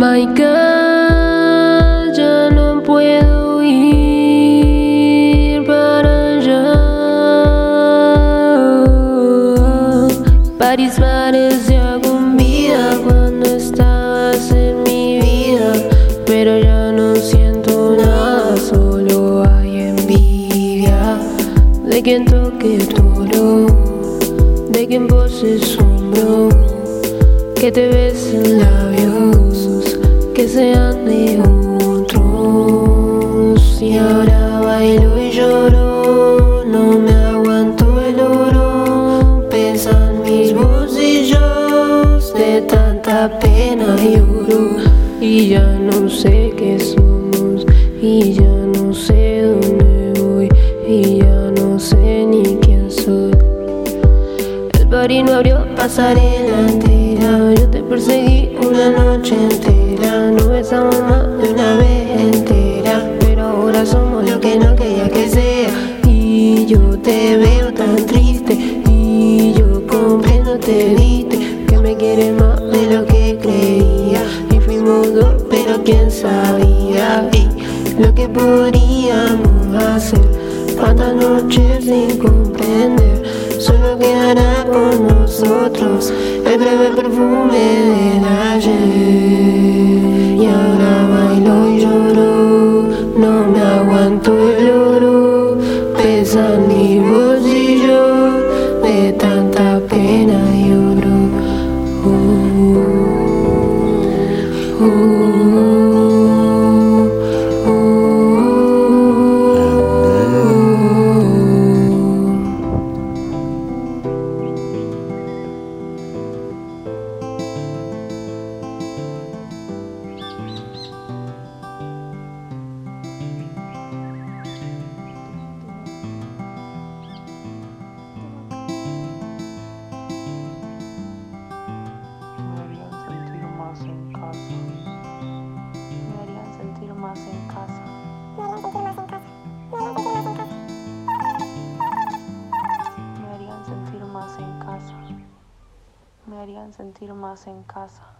Michael, ya no puedo ir para allá. París parecía con vida cuando estabas en mi vida, pero ya no siento nada, solo hay envidia de quien toque todo, de quien pose sombro, que te besen labios, que sean de otros. Y ahora bailo y lloro, no me aguanto el oro, pesan mis bolsillos de tanta pena lloro y ya no sé qué somos y ya no sé dónde voy y ya no sé ni quién soy. El party no abrió pasarela entera, yo te perseguí una noche entera, yo te veo tan triste y yo comprendo te diste que me quieres más de lo que creía. Y fuimos dos pero quién sabía. Y lo que podríamos hacer cuántas noches sin comprender solo quedará con nosotros el breve perfume del ayer. Y ahora bailo y lloro no me aguanto Ooh. Sentir más en casa. Me harían sentir más en casa. Me harían sentir más en casa.